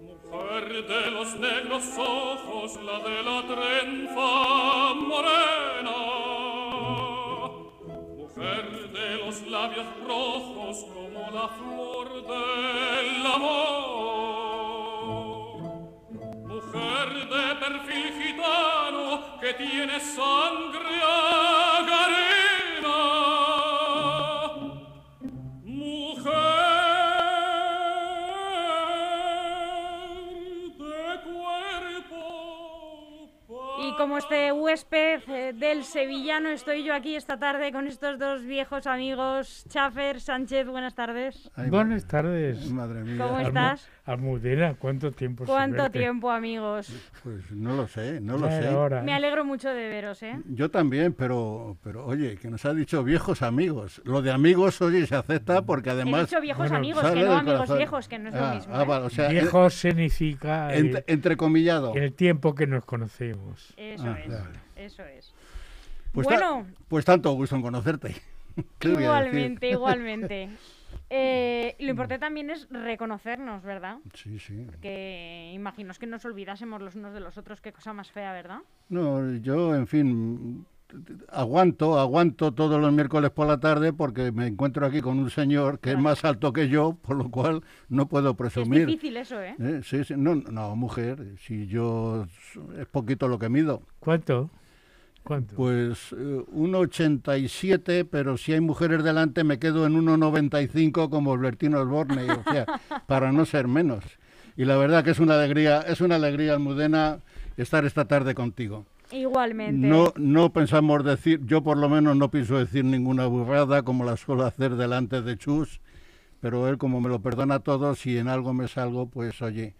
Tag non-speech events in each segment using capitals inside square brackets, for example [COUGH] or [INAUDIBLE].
Mujer de los negros ojos, la de la trenza morena. Mujer de los labios rojos como la flor del amor. Mujer de perfil gitano que tiene sangre como este huésped eh, del sevillano, estoy yo aquí esta tarde con estos dos viejos amigos. Chafer, Sánchez, buenas tardes. buenas tardes. Madre mía. ¿Cómo estás? Almudena, ¿cuánto tiempo? ¿Cuánto tiempo, amigos? Pues no lo sé, no lo sé. Me alegro mucho de veros, ¿eh? Yo también, pero, pero oye, que nos ha dicho viejos amigos. Lo de amigos, oye, se acepta porque además... He dicho viejos amigos, que no amigos viejos, que no es lo ah, mismo. Ah, ¿eh? Viejos significa... Entre, entrecomillado. El tiempo que nos conocemos. Eso ah, es, eso es. Pues bueno... pues tanto gusto en conocerte. [LAUGHS] Igualmente, igualmente. [LAUGHS] Eh, lo importante también es reconocernos, ¿verdad? Sí, sí. Porque imagino que nos olvidásemos los unos de los otros, qué cosa más fea, ¿verdad? No, yo, en fin, aguanto, aguanto todos los miércoles por la tarde porque me encuentro aquí con un señor que es más alto que yo, por lo cual no puedo presumir. Es difícil eso, ¿eh? ¿Eh? Sí, sí, no, no, mujer, si yo es poquito lo que mido. ¿Cuánto? ¿Cuánto? Pues 1,87, eh, pero si hay mujeres delante me quedo en 1,95 como Albertino Osborne, o sea, [LAUGHS] para no ser menos. Y la verdad que es una alegría, es una alegría, Almudena, estar esta tarde contigo. Igualmente. No, no pensamos decir, yo por lo menos no pienso decir ninguna burrada como la suelo hacer delante de Chus, pero él como me lo perdona todo, si en algo me salgo, pues oye,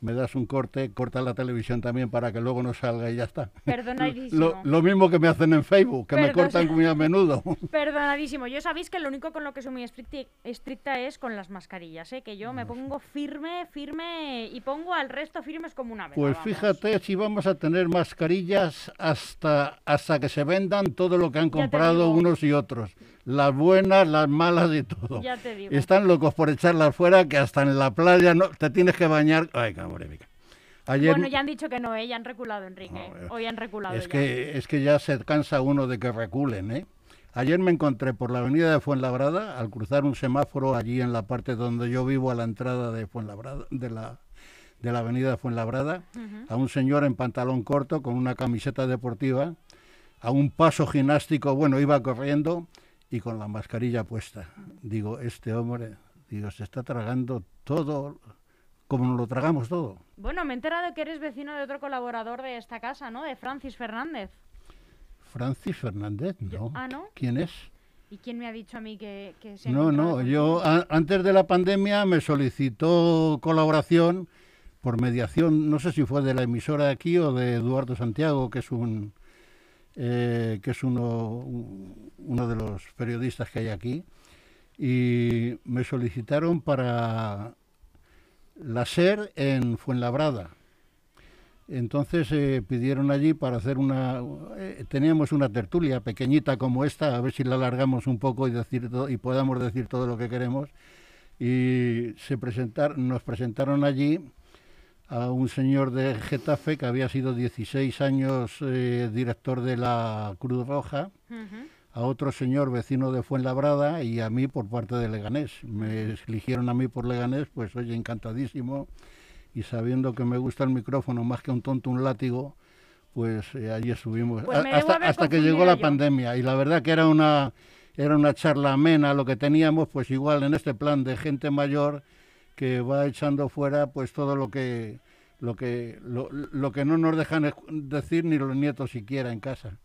me das un corte, corta la televisión también para que luego no salga y ya está. Perdonadísimo. Lo, mismo que me hacen en Facebook, que me cortan muy a menudo. [LAUGHS] Perdonadísimo. Yo sabéis que lo único con lo que soy muy estricta, es con las mascarillas, ¿eh? que yo me pongo firme, firme y pongo al resto firmes como una vez. Pues fíjate si vamos a tener mascarillas hasta, hasta que se vendan todo lo que han comprado unos y otros las buenas, las malas y todo. Ya te digo. Están locos por echarlas fuera, que hasta en la playa no te tienes que bañar. Ay, cabrón, Ayer... Bueno, ya han dicho que no, ¿eh? ya han reculado, Enrique. Hoy han reculado. Es, Que, es que ya se cansa uno de que reculen. ¿eh? Ayer me encontré por la avenida de Fuenlabrada, al cruzar un semáforo allí en la parte donde yo vivo, a la entrada de Fuenlabrada, de la, de la avenida de Fuenlabrada, a un señor en pantalón corto con una camiseta deportiva, a un paso gimnástico, bueno, iba corriendo y con la mascarilla puesta. Digo, este hombre, digo, se está tragando todo como nos lo tragamos todo. Bueno, me he enterado que eres vecino de otro colaborador de esta casa, ¿no? De Francis Fernández. Francis Fernández, no. ah, ¿no? ¿Quién es? ¿Y quién me ha dicho a mí que, que se No, no, yo antes de la pandemia me solicitó colaboración por mediación, no sé si fue de la emisora de aquí o de Eduardo Santiago, que es un eh, que es uno, uno de los periodistas que hay aquí, y me solicitaron para la SER en Fuenlabrada. Entonces eh, pidieron allí para hacer una... Eh, teníamos una tertulia pequeñita como esta, a ver si la alargamos un poco y, decir y podamos decir todo lo que queremos. Y se presentar, nos presentaron allí a un señor de Getafe que había sido 16 años eh, director de la Cruz Roja, a otro señor vecino de Fuenlabrada y a mí por parte de Leganés. Me eligieron a mí por Leganés, pues oye, encantadísimo. Y sabiendo que me gusta el micrófono más que un tonto un látigo, pues eh, allí estuvimos. Pues hasta, hasta que llegó la pandemia. Y la verdad que era una era una charla amena lo que teníamos, pues igual en este plan de gente mayor que va echando fuera pues todo lo que lo que lo, que no nos dejan decir ni los nietos siquiera en casa.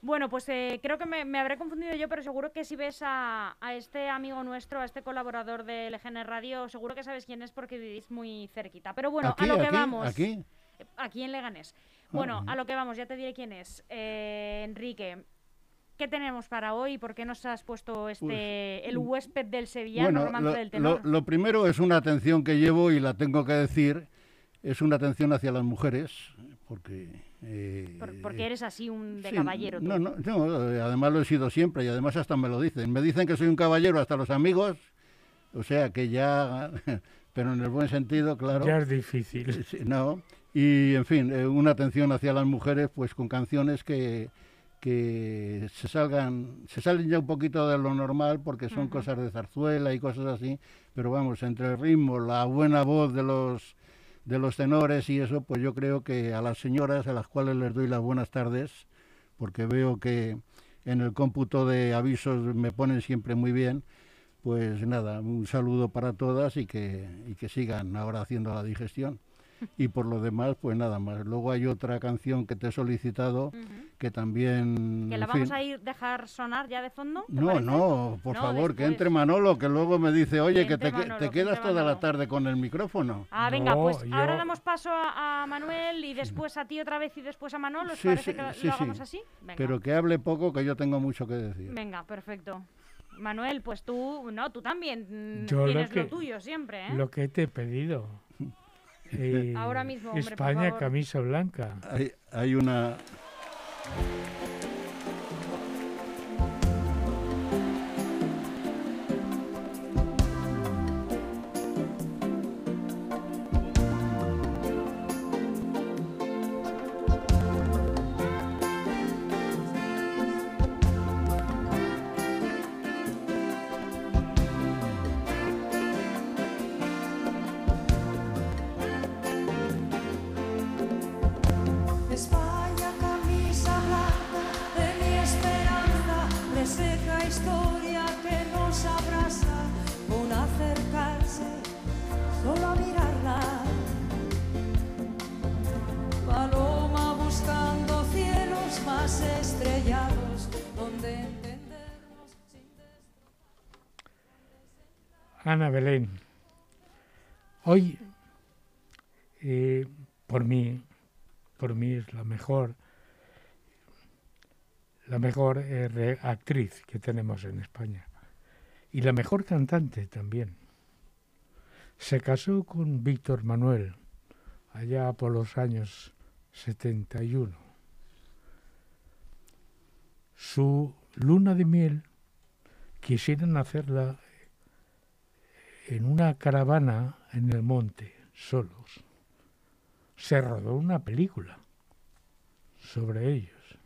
Bueno, pues eh, creo que me, habré confundido yo, pero seguro que si ves a, este amigo nuestro, a este colaborador de LGN Radio, seguro que sabes quién es porque vivís muy cerquita. Pero bueno, a lo que vamos. ¿Aquí? Aquí en Leganés. Bueno, ah, a lo que vamos, ya te diré quién es. Eh, Enrique, ¿Qué tenemos para hoy? ¿Por qué nos has puesto este pues, el huésped del sevillano, bueno, lo, Lo, primero es una atención que llevo y la tengo que decir, es una atención hacia las mujeres, porque... Eh, porque eres así un de caballero. No, no, no, además lo he sido siempre y además hasta me lo dicen. Me dicen que soy un caballero hasta los amigos O sea que ya, [LAUGHS] pero en el buen sentido, claro. Ya es difícil. Sí, No, y en fin, eh, una atención hacia las mujeres, pues con canciones que, que se salgan, se salen ya un poquito de lo normal porque son cosas de zarzuela y cosas así, pero vamos, entre el ritmo, la buena voz de los de los tenores y eso, pues yo creo que a las señoras a las cuales les doy las buenas tardes, porque veo que en el cómputo de avisos me ponen siempre muy bien, pues nada, un saludo para todas y que, y que sigan ahora haciendo la digestión. Y por lo demás, pues nada más. Luego hay otra canción que te he solicitado Ujú. que también... Que la vamos fin- a ir dejar sonar ya de fondo. ¿te No, parece? no, por No, favor, que después. entre Manolo, que luego me dice, oye, Que que te, que- Manolo, te que quedas entre toda la Manolo. tarde con el micrófono. Ah, venga, No, pues ahora yo- damos paso a, a Manuel y después a ti otra vez y después a Manolo. ¿Os Sí, parece sí, que lo, sí, lo sí. hagamos así? Venga. Pero que hable poco, que yo tengo mucho que decir. Venga, perfecto. Manuel, pues tú, no, tú también Yo lo tienes lo, que- tuyo siempre, ¿eh? Lo que te he pedido. Eh, Ahora mismo, hombre, por España, favor. camisa blanca. Hay, hay una... Ana Belén. Hoy, eh, por mí, por mí es la mejor, la mejor eh, actriz que tenemos en España y la mejor cantante también. Se casó con Víctor Manuel allá por los años 71. Su luna de miel quisieron hacerla en una caravana en el monte, solos. Se rodó una película sobre ellos.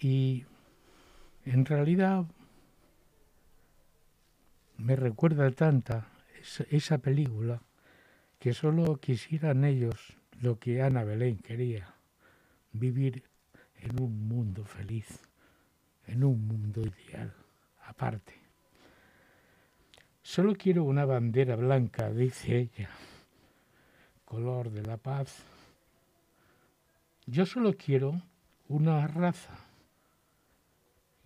Y en realidad me recuerda tanta esa, película que solo quisieran ellos lo que Ana Belén quería, vivir en un mundo feliz, en un mundo ideal, aparte. Solo quiero una bandera blanca, dice ella, color de la paz. Yo solo quiero una raza,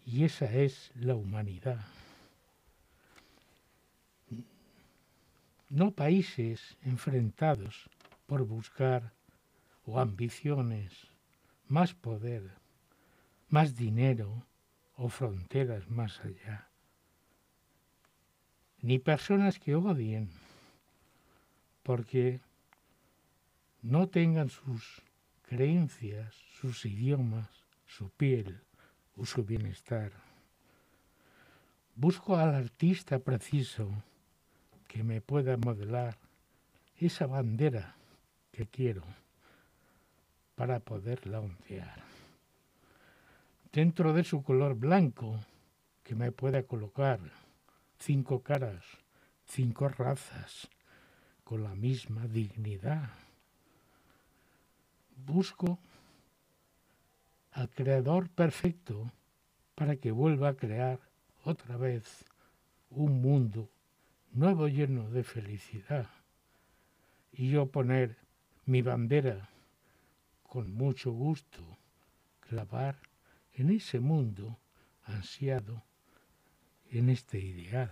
y esa es la humanidad. No países enfrentados por buscar o ambiciones, más poder, más dinero o fronteras más allá ni personas que odien, porque no tengan sus creencias, sus idiomas, su piel o su bienestar. Busco al artista preciso que me pueda modelar esa bandera que quiero para poderla ondear. Dentro de su color blanco que me pueda colocar cinco caras, cinco razas, con la misma dignidad. Busco al Creador perfecto para que vuelva a crear otra vez un mundo nuevo lleno de felicidad y yo poner mi bandera con mucho gusto, clavar en ese mundo ansiado en este ideal.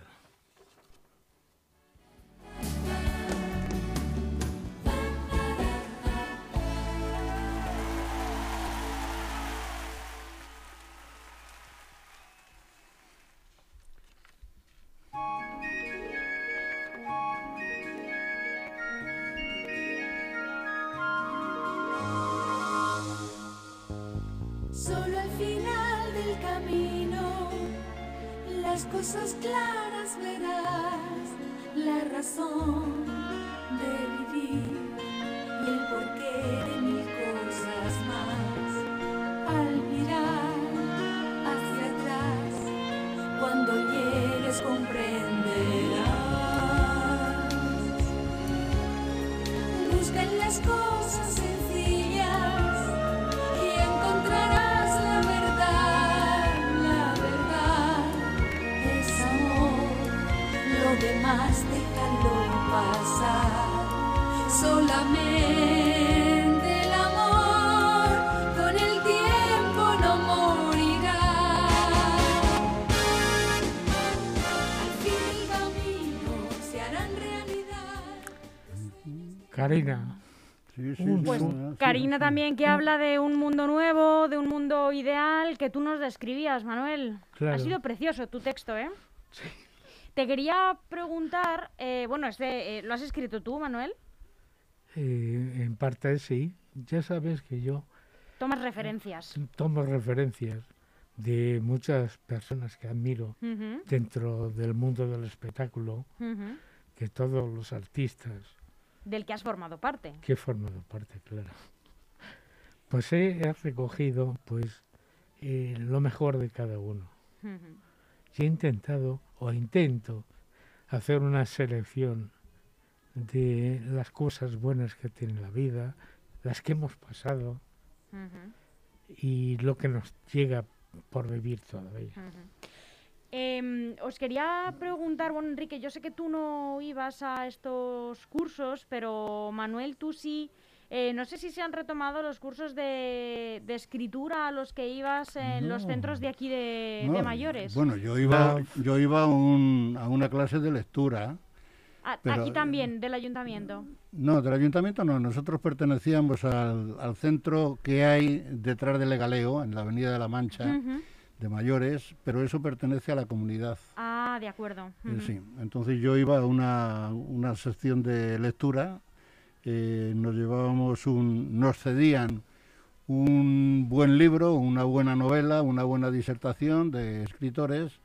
La razón de demás déjalo pasar. Solamente el amor con el tiempo no morirá. Al fin el camino se harán realidad. Karina, Sí, sí, sí, Pues sí, Karina sí. también que habla de un mundo nuevo, de un mundo ideal que tú nos describías, Manuel. Claro. Ha sido precioso tu texto, ¿eh? Te quería preguntar, eh, bueno, este, eh, ¿lo has escrito tú, Manuel? eh, en parte sí. Ya sabes que yo Tomas referencias. tomo referencias de muchas personas que admiro dentro del mundo del espectáculo, ujú. que todos los artistas Del que has formado parte. que he formado parte, claro. Pues he, he recogido pues eh, lo mejor de cada uno. Ujú. Y he intentado o intento hacer una selección de las cosas buenas que tiene la vida, las que hemos pasado y lo que nos llega por vivir todavía. Em, os quería preguntar, bueno, Enrique, yo sé que tú no ibas a estos cursos, pero Manuel, tú sí. Eh, no sé si se han retomado los cursos de, de escritura a los que ibas en los centros de aquí de, No, de mayores. Bueno, yo iba, No. yo iba a, un- a una clase de lectura. A- pero- aquí también, del ayuntamiento. No, del ayuntamiento no. Nosotros pertenecíamos al, al centro que hay detrás de Legaleo, en la Avenida de la Mancha, de mayores, pero eso pertenece a la comunidad. Ah, de acuerdo. Eh. Sí, entonces yo iba a una, una sección de lectura, eh, nos llevábamos un, nos cedían un buen libro, una buena novela, una buena disertación de escritores,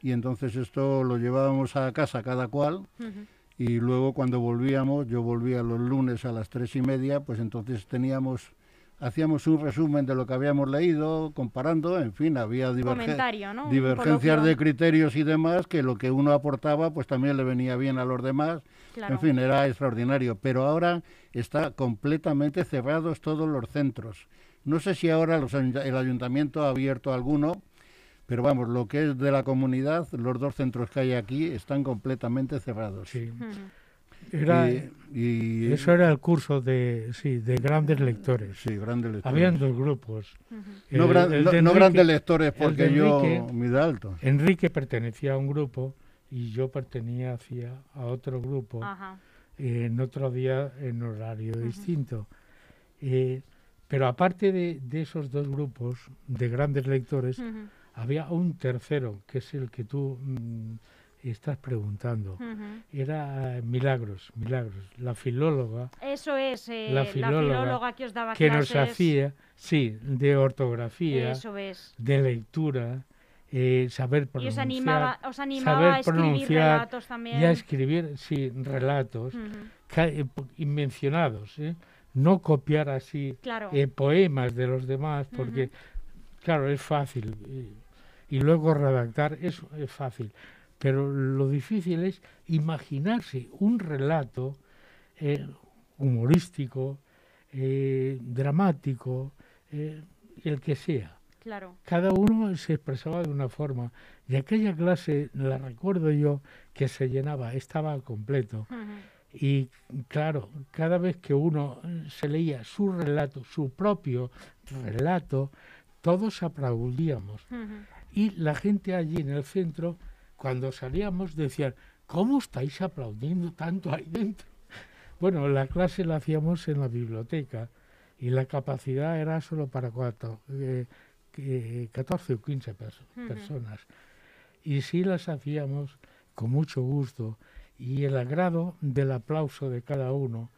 y entonces esto lo llevábamos a casa cada cual, y luego cuando volvíamos, yo volvía los lunes a las tres y media, pues entonces teníamos, hacíamos un resumen de lo que habíamos leído, comparando, en fin, había divergencias de criterios y demás, que lo que uno aportaba, pues también le venía bien a los demás. Claro. En fin, era extraordinario. Pero ahora está completamente cerrados todos los centros. No sé si ahora los el ayuntamiento ha abierto alguno, pero vamos, lo que es de la comunidad, los dos centros que hay aquí están completamente cerrados. Sí. Era, Y, y- eso era el curso de, sí, de grandes lectores. sí, grandes lectores. Habían dos grupos. No, El- gran- el no- de no Enrique- grandes lectores, porque yo Enrique- alto. Enrique pertenecía a un grupo y yo pertenecía a otro grupo. Ajá. eh, en otro día en horario distinto. Eh, pero aparte de, de esos dos grupos de grandes lectores, había un tercero, que es el que tú mm, estás preguntando. Era eh, Milagros, Milagros, la filóloga Eso es, eh, La la, filóloga que os daba que nos hacía, sí, de ortografía, Eso es. de lectura, eh, saber Y pronunciar, os animaba, os animaba saber a escribir relatos también. y a escribir, sí, relatos. Ca- eh, po- invencionados, ¿eh? no copiar así Claro. eh, poemas de los demás, porque, claro, es fácil. eh, y luego redactar es, es fácil. Pero lo difícil es imaginarse un relato eh, humorístico, dramático, el que sea. Claro. Cada uno se expresaba de una forma. Y aquella clase, la recuerdo yo, que se llenaba, estaba completo. Y claro, cada vez que uno se leía su relato, su propio relato, todos aplaudíamos. Y la gente allí en el centro, cuando salíamos, decían, ¿cómo estáis aplaudiendo tanto ahí dentro? Bueno, la clase la hacíamos en la biblioteca y la capacidad era solo para cuatro, eh, que 14 o 15 perso- Ujú. personas. Y sí las hacíamos con mucho gusto y el agrado del aplauso de cada uno,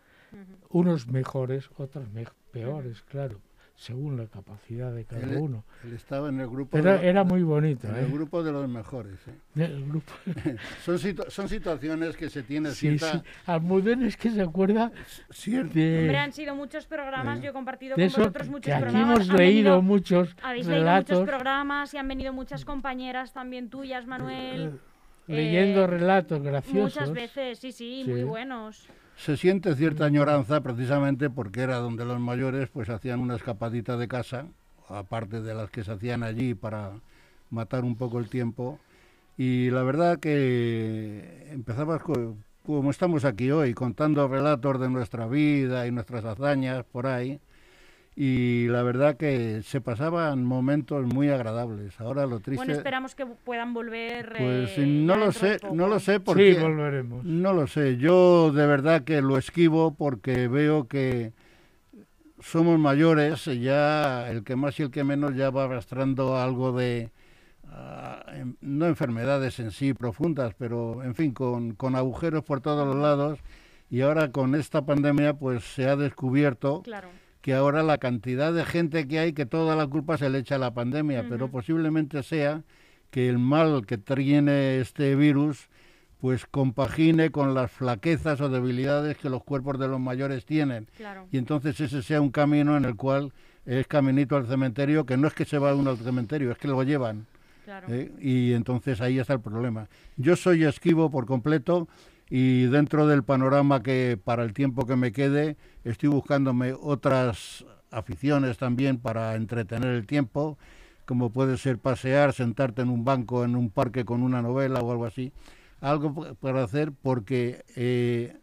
unos mejores, otros me- peores, claro. Según la capacidad de cada Él- uno. Él estaba en el grupo, Pero de, era muy bonito, en el ¿eh? grupo de los mejores. ¿eh? Grupo. [LAUGHS] Son, situ- son situaciones que se tiene Sí, cierta... sí. Almudena es que se acuerda cier- de, Hombre, han sido muchos programas, yo he compartido de con eso vosotros muchos que aquí programas. hemos han leído venido- muchos Habéis leído relatos, muchos programas y han venido muchas compañeras también tuyas, Manuel. eh, leyendo eh, relatos graciosos. Muchas veces, sí, sí, Sí. muy buenos. Se siente cierta añoranza precisamente porque era donde los mayores pues hacían una escapadita de casa, aparte de las que se hacían allí para matar un poco el tiempo. Y la verdad que empezabas co- como estamos aquí hoy, contando relatos de nuestra vida y nuestras hazañas por ahí. Y la verdad que se pasaban momentos muy agradables. Ahora lo triste... Bueno, esperamos que puedan volver. pues eh, no lo sé, no lo sé porque... Sí, volveremos. No lo sé, yo de verdad que lo esquivo porque veo que somos mayores, y ya el que más y el que menos ya va arrastrando algo de, ah, em- no enfermedades en sí profundas, pero en fin, con, con agujeros por todos los lados. Y ahora con esta pandemia pues se ha descubierto Claro. Que ahora la cantidad de gente que hay, que toda la culpa se le echa a la pandemia, pero posiblemente sea que el mal que tiene este virus pues compagine con las flaquezas o debilidades que los cuerpos de los mayores tienen. Claro. Y entonces ese sea un camino en el cual es caminito al cementerio, que no es que se va uno al cementerio, es que lo llevan. Claro. ¿eh? Y entonces ahí está el problema. Yo soy esquivo por completo y dentro del panorama que para el tiempo que me quede estoy buscándome otras aficiones también para entretener el tiempo, como puede ser pasear, sentarte en un banco, en un parque con una novela o algo así. Algo para hacer porque eh,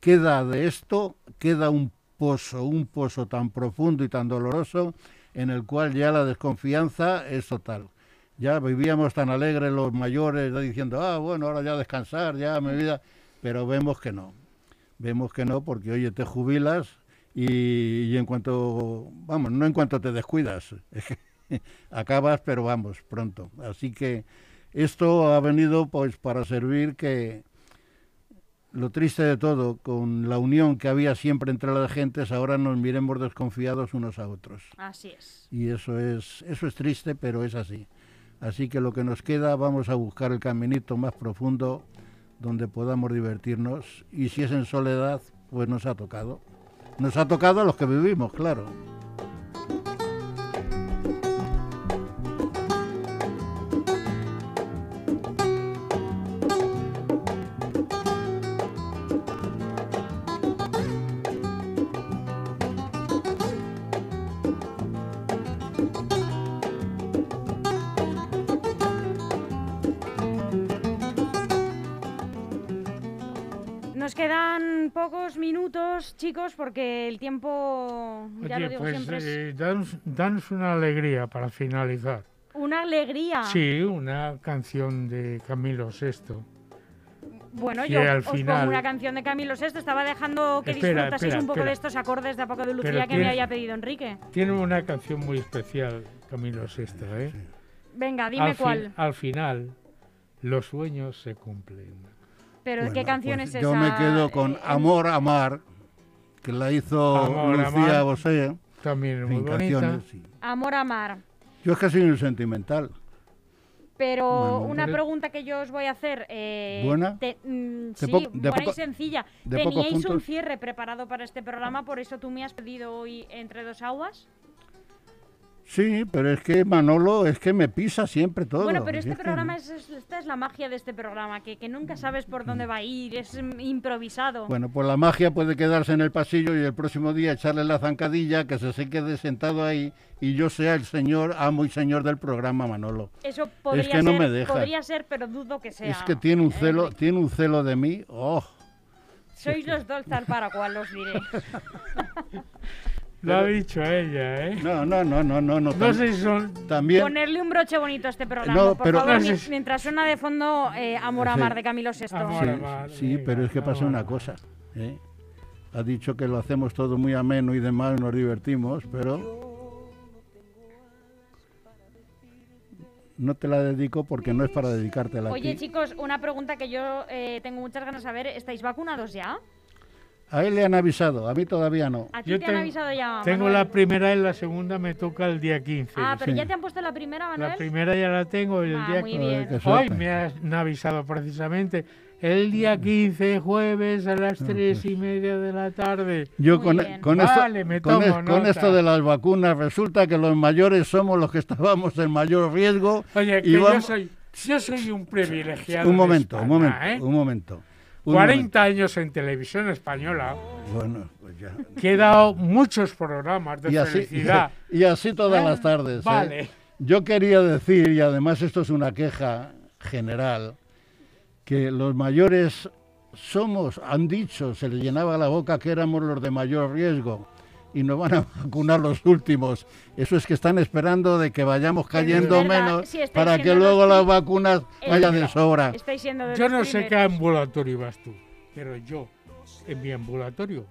queda de esto, queda un pozo, un pozo tan profundo y tan doloroso en el cual ya la desconfianza es total. Ya vivíamos tan alegres los mayores, ya diciendo, ah, bueno, ahora ya descansar, ya mi vida, pero vemos que no. Vemos que no, porque oye, te jubilas y, y en cuanto, vamos, no en cuanto te descuidas, [LAUGHS] es que acabas, pero vamos, pronto. Así que esto ha venido pues para servir que lo triste de todo, con la unión que había siempre entre las gentes, ahora nos miremos desconfiados unos a otros. Así es. Y eso es, eso es triste, pero es así. Así que lo que nos queda, vamos a buscar el caminito más profundo donde podamos divertirnos. Y si es en soledad, pues nos ha tocado. Nos ha tocado a los que vivimos, claro. Nos quedan pocos minutos, chicos, porque el tiempo, ya lo Oye, digo pues siempre, es eh, danos, danos una alegría para finalizar. una alegría. Sí, una canción de Camilo VI. Bueno, yo al os final- pongo una canción de Camilo VI. Estaba dejando que Espera, disfrutaseis espera, un poco espera. de estos acordes de a poco de Lucía que me había pedido Enrique. Tiene una canción muy especial, Camilo VI, ¿eh? Venga, dime al, cuál. al final, los sueños se cumplen. Pero Bueno, ¿qué canción pues es esa? Yo me quedo con Eh, Amor, Amar, que la hizo Amor, Lucía. Bosé. También es En muy bonita. sí. Amor Amar. Yo es que soy un sentimental. Pero Bueno, una pregunta que yo os voy a hacer. eh, ¿Buena? te- mm, De sí, poco- de buena y poco- sencilla. de ¿Teníais un cierre preparado para este programa? Por eso tú me has pedido hoy Entre dos aguas. Sí, pero es que Manolo es que me pisa siempre todo. Bueno, pero este es que- programa es, es- esta es la magia de este programa, que, que nunca sabes por dónde va a ir, es improvisado. Bueno, pues la magia puede quedarse en el pasillo y el próximo día echarle la zancadilla, que se se quede sentado ahí y yo sea el señor, amo y señor del programa Manolo. Eso podría, que no ser, me deja. podría ser, pero dudo que sea. es que tiene un celo, Enrique. tiene un celo de mí. Oh, Sois los dos tal para cual, os diré. [LAUGHS] Lo ha dicho ella, ¿eh? no, no, no, no, no, no. No sé si son... También, Ponerle un broche bonito a este programa, No, por pero- favor, No sé mientras suena de fondo eh, Amor a. Mar de Camilo VI. Amor. sí, Amar, sí, venga, pero es que pasa una cosa. ¿eh? Ha dicho que lo hacemos todo muy ameno y demás, nos divertimos, pero no te la dedico porque no es para dedicártela a Oye, ti. chicos, una pregunta que yo eh, tengo muchas ganas de saber. ¿Estáis vacunados ya? A él le han avisado, a mí todavía no. ¿A ti Yo te han tengo- avisado ya, Tengo Manuel? la primera y la segunda me toca el día 15. Ah, pero sí. ya te han puesto la primera, Manuel. La primera ya la tengo y el Ah, día muy bien. Qué Hoy suerte. me han avisado precisamente el día 15, jueves, a las tres y media de la tarde. Yo Muy con, bien. con esto, Vale, me con, tomo es- con nota. esto de las vacunas resulta que los mayores somos los que estábamos en mayor riesgo. Oye, que y yo, vamos- soy, yo soy un privilegiado. un de momento, un España, momento, ¿eh? un momento. Un 40 años en televisión española. Bueno, pues ya. que he dado muchos programas de Y así, felicidad. [LAUGHS] y así todas Ah, las tardes. ¿eh? Vale. Yo quería decir, y además esto es una queja general, que los mayores somos, han dicho, se les llenaba la boca que éramos los de mayor riesgo y nos van a [LAUGHS] vacunar los últimos. Eso es que están esperando de que vayamos cayendo verdad, menos para que luego las vacunas Es vayan de sobra. De Yo no sé qué ambulatorio vas tú, pero yo, en mi ambulatorio,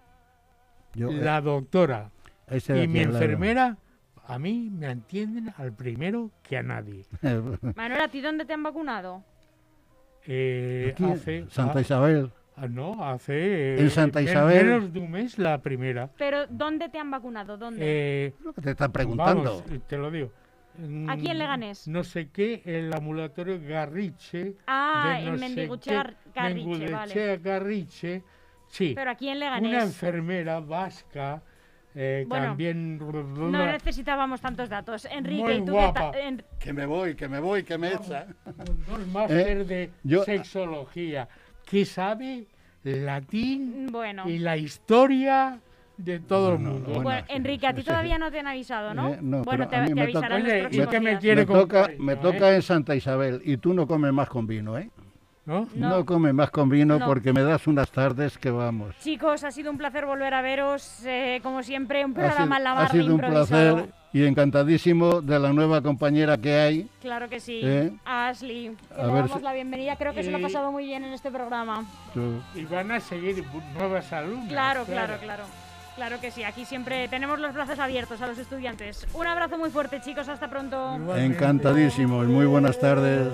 Yo, eh, la doctora y mi enfermera, a mí me atienden al primero que a nadie. [LAUGHS] Manuel, ¿a ti dónde te han vacunado? Eh, Aquí, hace, Santa ah, Isabel. Ah, no, hace... En Santa men- Isabel. Menos de un mes la primera. Pero ¿dónde te han vacunado? ¿Dónde? Eh, Lo que te están preguntando. Vamos, te lo digo. Mm, Aquí en Leganés. No sé qué, el ambulatorio Garriche. ah, de no en sé Mendiguchea qué, Garriche, vale. Garriche, Sí, Pero aquí en una Leganés enfermera vasca, eh, Bueno, también... no necesitábamos tantos datos. Enrique, Muy ¿y tú guapa. En- Que me voy, que me voy, que me echa. con dos [LAUGHS] máster de Eh, yo- sexología, que sabe latín Bueno, y la historia de todo el No, no, mundo. bueno, Enrique, a ti sí. todavía no te han avisado, ¿no? Eh, no, bueno, te, a mí te me avisarán toca- los Oye, ¿y próximos qué me días. toca, me ¿eh? toca en Santa Isabel y tú no comes más con vino, ¿eh? ¿No? No. No, comes más con vino No. porque me das unas tardes que vamos. Chicos, ha sido un placer volver a veros. eh, como siempre, un programa la ha sido un placer y encantadísimo de la nueva compañera que hay. Claro que sí. ¿Eh? A Ashley, que A le ver damos si- la bienvenida. Creo que se lo ha pasado muy bien en este programa. Tú- Y van a seguir nuevas alumnas. Claro, claro, claro. Claro que sí, aquí siempre tenemos los brazos abiertos a los estudiantes. Un abrazo muy fuerte, chicos, hasta pronto. Igualmente. Encantadísimos, muy buenas tardes.